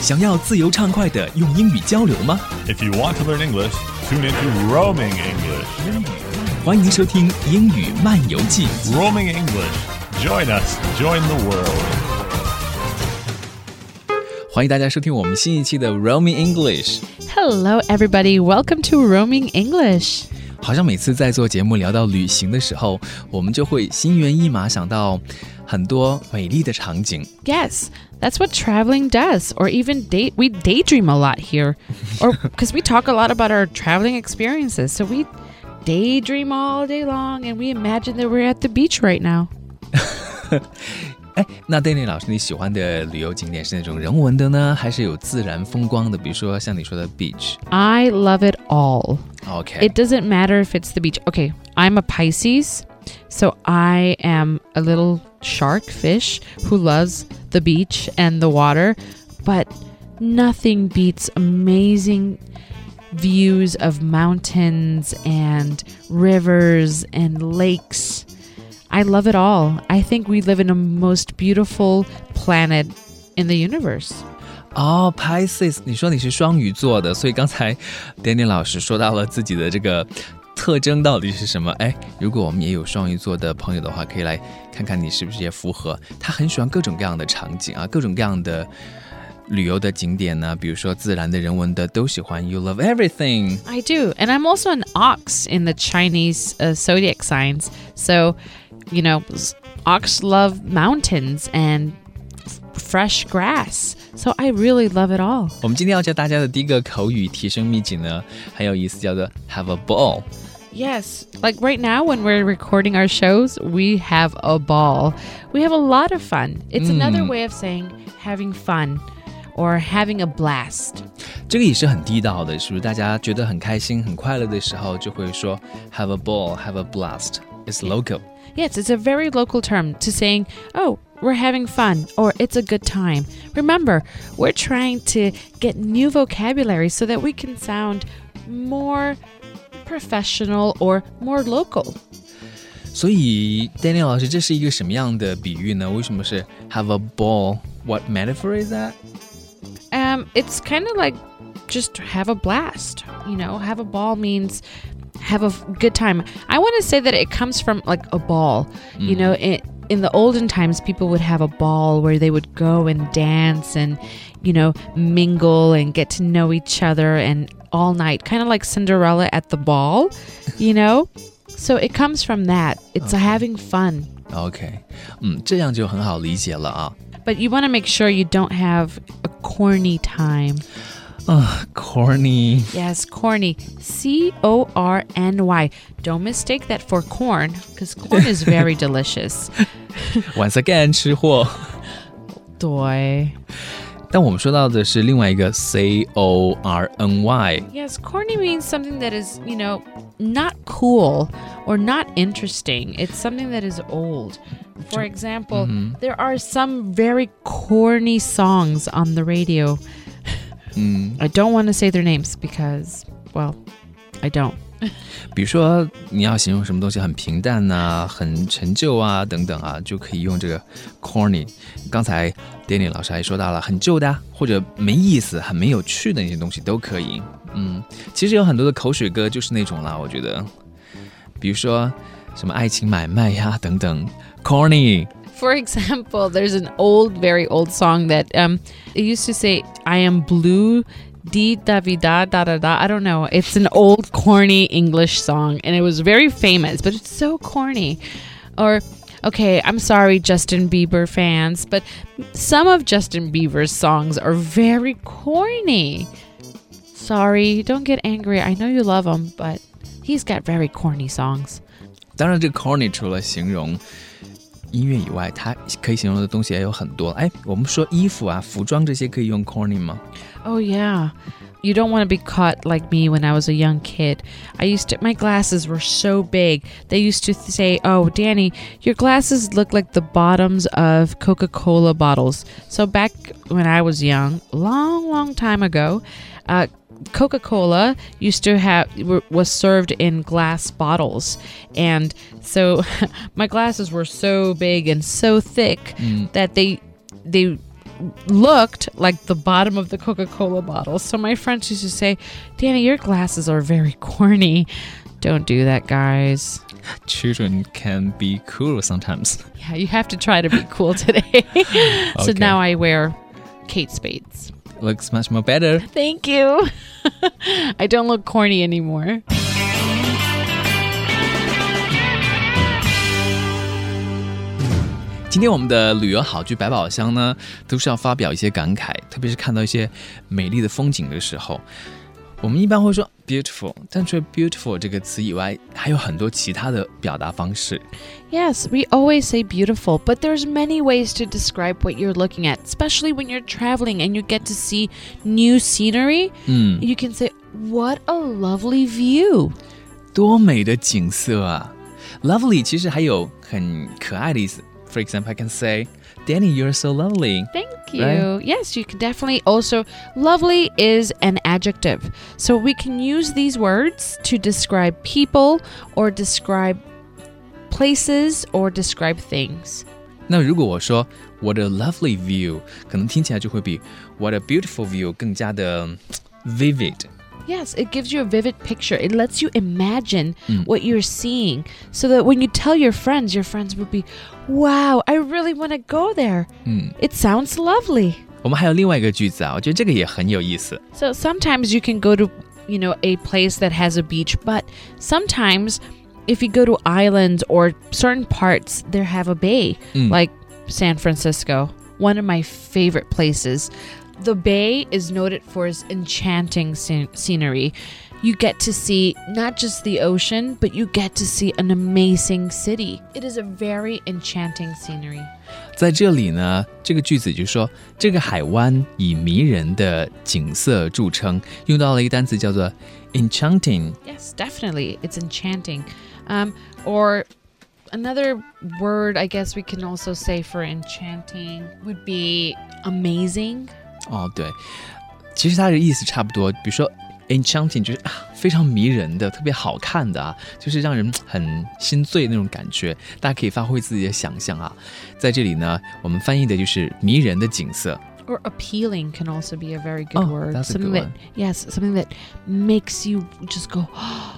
想要自由畅快的用英语交流吗？ If you want to learn English, tune into Roaming English. 欢迎收听《英语漫游记》。 Roaming English. Join us. Join the world. 欢迎大家收听我们新一期的 Roaming English。 Hello, everybody. Welcome to Roaming English. 好像每次在做节目聊到旅行的时候，我们就会心猿意马想到很多美丽的场景。 Yes, that's what traveling does. Or even date. We daydream a lot here, or because we talk a lot about our traveling experiences. So we daydream all day long, and we imagine that we're at the beach right now. 哎，那 Danny 老师，你喜欢的旅游景点是那种人文的呢，还是有自然风光的？比如说像你说的 beach。 I love it all. OK， It doesn't matter if it's the beach. Okay, I'm a Pisces, so I am a little shark fish who loves the beach and the water, but nothing beats amazing views of mountains and rivers and lakes. I love it all. I think we live in a most beautiful planet in the universe. 哦、p i s c e s 你说你是双鱼座的，所以刚才 Danny 老师说到了自己的这个特征到底是什么？哎，如果我们也有双鱼座的朋友的话，可以来看看你是不是也符合。他很喜欢各种各样的场景啊，各种各样的旅游的景点呢，比如说自然的、人文的都喜欢。You love everything。 I do. And I'm also an ox in the Chinese uh, zodiac signs. So, you know, s- ox love mountains and f- fresh grass. So I really love it all. 我们今天要教大家的第一个口语提升秘籍呢，很有意思，叫做 have a ball。 Yes. Like right now, when we're recording our shows, we have a ball. We have a lot of fun. It's another way of saying having fun or having a blast. 这个也是很地道的，是不是？大家觉得很开心、很快乐的时候，就会说 have a ball, have a blast. It's local. Yes, it's a very local term to saying, oh, we're having fun or it's a good time. Remember, we're trying to get new vocabulary so that we can sound more professional or more local. 所以，Daniel 老师，这是一个什么样的比喻呢？为什么是 have a ball? What metaphor is that? Um, it's kind of like just have a blast. You know, have a ball means have a f- good time. I want to say that it comes from like a ball. You know, it, in the olden times, people would have a ball where they would go and dance and, you know, mingle and get to know each other and all night, kind of like Cinderella at the ball, you know? So it comes from that. It's having fun. OK，嗯，这样就很好理解了啊。 But you want to make sure you don't have a corny time. 啊，corny， Yes, corny. C O R N Y. Don't mistake that for corn, because corn is very delicious. once again 吃货。 Doi. 但我们说到的是另外一个 C O R N Y。 Yes, corny means something that is, you know, not cool or not interesting. It's something that is old. For example, there are some very corny songs on the radio. I don't want to say their names because, well, I don't. 比如说你要形容什么东西很平淡呐、很陈旧啊等等啊，就可以用这个 corny。刚才 Danny 老师还说到了很旧的、啊，或者没意思、很没有趣的那些东西都可以。嗯，其实有很多的口水歌就是那种啦，我觉得，比如说什么爱情买卖呀等等，corny。For example, there's an old, very old song that um, it used to say, "I am blue." Di da vi da da da da. I don't know. It's an old corny English song, and it was very famous, but it's so corny. Or, okay, I'm sorry, Justin Bieber fans, but some of Justin Bieber's songs are very corny. Sorry, don't get angry. I know you love him, but he's got very corny songs. 当然，这个 corny 除了形容 音乐以外，它可以形容的东西也有很多。哎，我们说衣服啊、服装这些可以用 corny 吗？ Oh yeah. You don't want to be caught like me when I was a young kid. I used to my glasses were so big. They used to say, "Oh, Danny, your glasses look like the bottoms of Coca-Cola bottles." So back when I was young, long long time ago, uh Coca-Cola used to have was served in glass bottles, and so my glasses were so big and so thick that they they looked like the bottom of the Coca Cola bottle. So my friends used to say, Danny, your glasses are very corny. Don't do that, guys. Children can be cool sometimes. Yeah, you have to try to be cool today. so Okay. now I wear Kate Spades looks much more better. Thank you. I don't look corny anymore. Today, anymore. 今天我们的旅游好句百宝箱呢，都是要发表一些感慨，特别是看到一些美丽的风景的时候。我们一般会说 beautiful，但除了 beautiful 这个词以外，还有很多其他的表达方式。 Yes, we always say beautiful, but there's many ways to describe what you're looking at, especially when you're traveling and you get to see new scenery. 嗯， You can say, "What a lovely view." 多美的景色啊！Lovely 其实还有很可爱的意思。 For example, I can say, Danny, you're so lovely. Thank you. Right? Yes, you can definitely also lovely is an adjective. So we can use these words to describe people or describe places or describe things. 那如果我说 What a lovely view，可能听起来就会比 What a beautiful view 更加的嗯 vivid。 Yes, it gives you a vivid picture. It lets you imagine what you're seeing so that when you tell your friends, your friends will be, "Wow, I really want to go there." 嗯， It sounds lovely. 我们还有另外一个句子啊，我觉得这个也很有意思。 So sometimes you can go to, you know, a place that has a beach, but sometimes if you go to islands or certain parts, there have a bay, Mm. like San Francisco, one of my favorite places. The bay is noted for its enchanting scen- scenery. You get to see not just the ocean, but you get to see an amazing city. It is a very enchanting scenery. 在这里呢，这个句子就说这个海湾以迷人的景色着称，用到了一个单词叫做 enchanting。 Yes, definitely. It's enchanting. Um, or another word I guess we can also say for enchanting would be amazing. 哦，对，其实它的意思差不多。比如说 enchanting 就是啊非常迷人的，特别好看的啊，就是让人很心醉那种感觉。大家可以发挥自己的想象啊。在这里呢，我们翻译的就是迷人的景色。 Or appealing can also be a very good Oh, word. that's a something good that one. yes, something that makes you just go,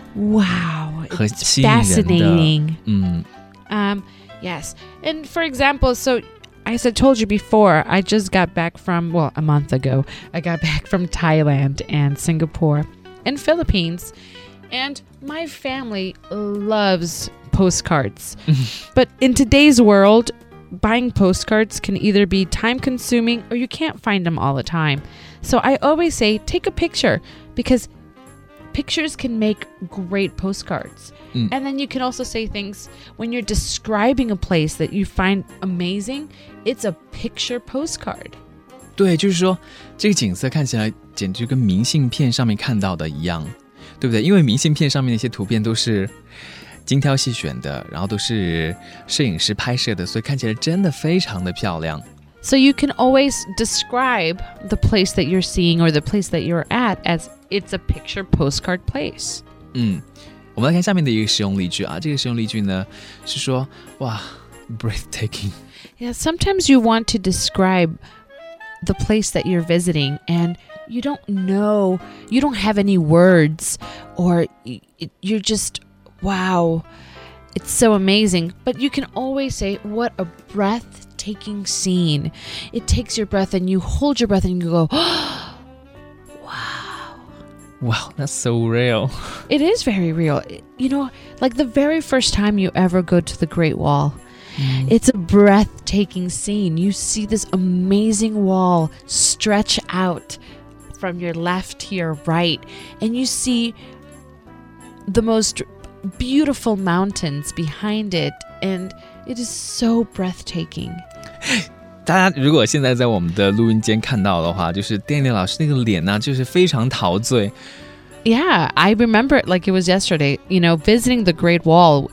wow, 很 it's 吸引人的。 fascinating. 嗯 Um, yes. And for example, so as I told you before, I just got back from, well, a month ago, I got back from Thailand and Singapore and Philippines. And my family loves postcards. but in today's world, buying postcards can either be time consuming or you can't find them all the time. So I always say take a picture because pictures can make great postcards. Mm. And then you can also say things when you're describing a place that you find amazing, it's a picture postcard. 对，就是说这个景色看起来简直跟明信片上面看到的一样，对不对？因为明信片上面那些图片都是精挑细选的，然后都是摄影师拍摄的，所以看起来真的非常的漂亮。 So you can always describe the place that you're seeing or the place that you're at as it's a picture postcard place. 嗯，我们来看下面的一个实用例句啊，这个实用例句呢是说，哇，breathtaking， Yeah, sometimes you want to describe the place that you're visiting and you don't know, you don't have any words, or y- y- you're just, wow, it's so amazing. But you can always say, what a breathtaking scene. It takes your breath and you hold your breath and you go, wow that's so real。it is very real. You know, like the very first time you ever go to the Great Wall. Mm. It's a breathtaking scene. You see this amazing wall stretch out from your left to your right, and you see the most beautiful mountains behind it, and it is so breathtaking. 大家如果现在在我们的录音间看到的话，就是 Danny 老师那个脸呢、啊，就是非常陶醉。Yeah, I remember it like it was yesterday. You know, visiting the Great Wall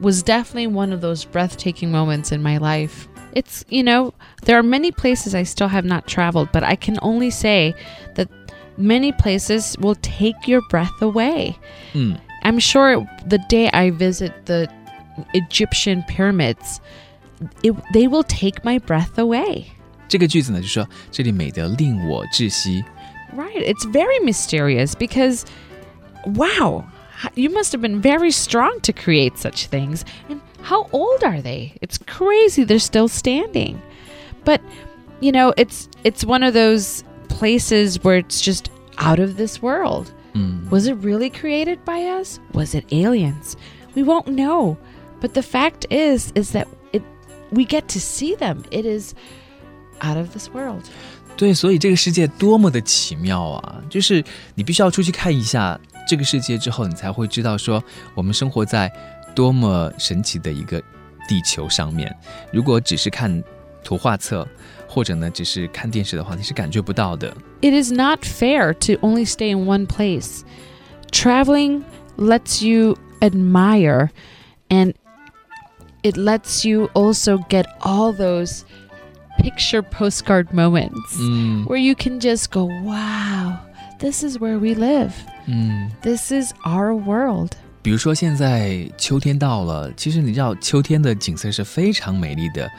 was definitely one of those breathtaking moments in my life. It's, you know, there are many places I still have not traveled, but I can only say that many places will take your breath away. Mm. I'm sure the day I visit the Egyptian pyramids, it, they will take my breath away. 这个句子呢，就说这里美得令我窒息。 Right. It's very mysterious because, wow, h- you must have been very strong to create such things. And how old are they? It's crazy they're still standing. But, you know, it's it's one of those places where it's just out of this world. Was it really created by us? Was it aliens? We won't know. But the fact is is that it we get to see them. It is out of this world. 对，所以这个世界多么的奇妙啊！就是你必须要出去看一下这个世界之后，你才会知道说我们生活在多么神奇的一个地球上面。如果只是看图画册，或者呢只是看电视的话，你是感觉不到的。 it is not fair to only stay in one place. Traveling lets you admire and it lets you also get all those picture postcard moments 嗯 where you can just go, wow, this is where we live. 嗯， This is our world. 比如说现在秋天到了，其实你知道秋天的景色是非常美丽的，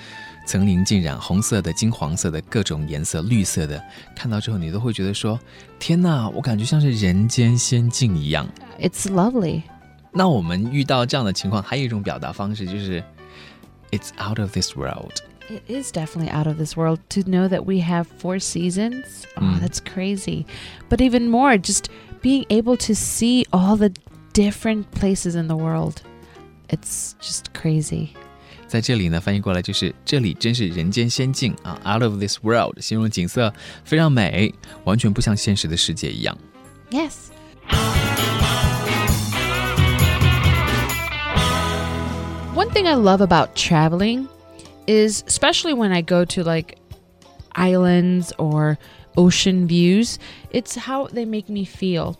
层林尽染，红色的、金黄色的各种颜色，绿色的，看到之后你都会觉得说：天哪，我感觉像是人间仙境一样。 It's lovely. 那我们遇到这样的情况，还有一种表达方式就是 "It's out of this world"。 It is definitely out of this world to know that we have four seasons. Oh, Mm. that's crazy. But even more, just being able to see all the different places in the world. It's just crazy. 在这里呢，翻译过来就是这里真是人间仙境啊，out of this world，形容景色非常美，完全不像现实的世界一样。 Yes. One thing I love about traveling is, especially when I go to like islands or ocean views, it's how they make me feel.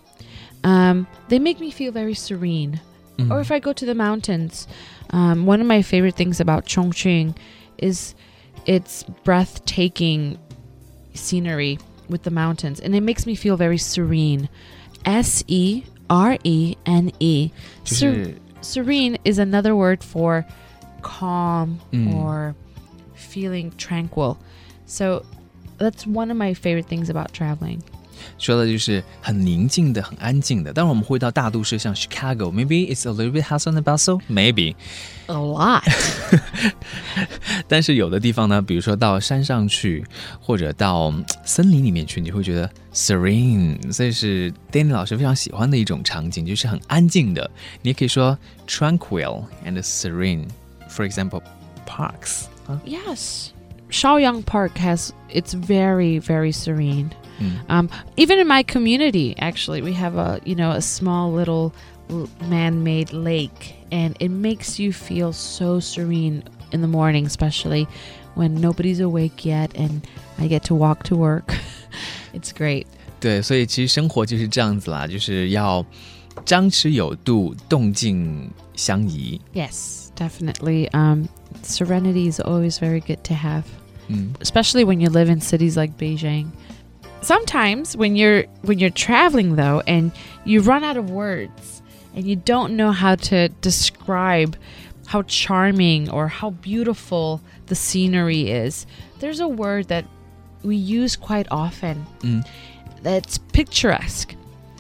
Um, they make me feel very serene. Or if I go to the mountains, um, one of my favorite things about Chongqing is its breathtaking scenery with the mountains, and it makes me feel very serene. S E R E N E. serene is another word for calm Mm. or feeling tranquil. So that's one of my favorite things about traveling. 说的就是很宁静的、很安静的。当然我们会到大都市，像 Chicago，maybe it's a little bit hustle and bustle，maybe a lot 但是有的地方呢，比如说到山上去，或者到森林里面去，你会觉得 serene，所以是 Danny 老师非常喜欢的一种场景，就是很安静的。你也可以说 tranquil and serene，for example parks. Yes, Chaoyang Park has it's very very serene. 嗯 Um, even in my community, actually, we have a you know a small little l- man-made lake, and it makes you feel so serene in the morning, especially when nobody's awake yet, and I get to walk to work. it's great. 对，所以其实生活就是这样子啦，就是要张弛有度，动静相宜。 Yes, definitely. Um, serenity is always very good to have. 嗯 especially when you live in cities like Beijing. Sometimes when you're when you're traveling though and you run out of words and you don't know how to describe how charming or how beautiful the scenery is, there's a word that we use quite often. Mm. That's picturesque,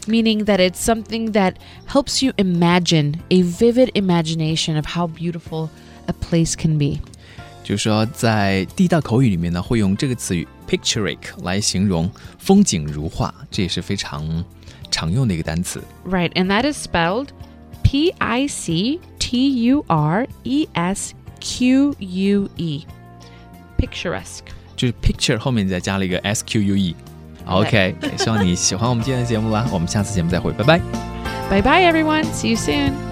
meaning that it's something that helps you imagine a vivid imagination of how beautiful a place can be. 就是说在地道口语里面呢，会用这个词语 picturesque 来形容风景如画，这也是非常常用的一个单词。 Right, and that is spelled P I C T U R E S Q U E. Picturesque. 就是 picture 后面再加了一个 s q u e。OK，希望你喜欢我们今天的节目啦，我们下次节目再会，拜拜。 Bye bye, everyone. See you soon.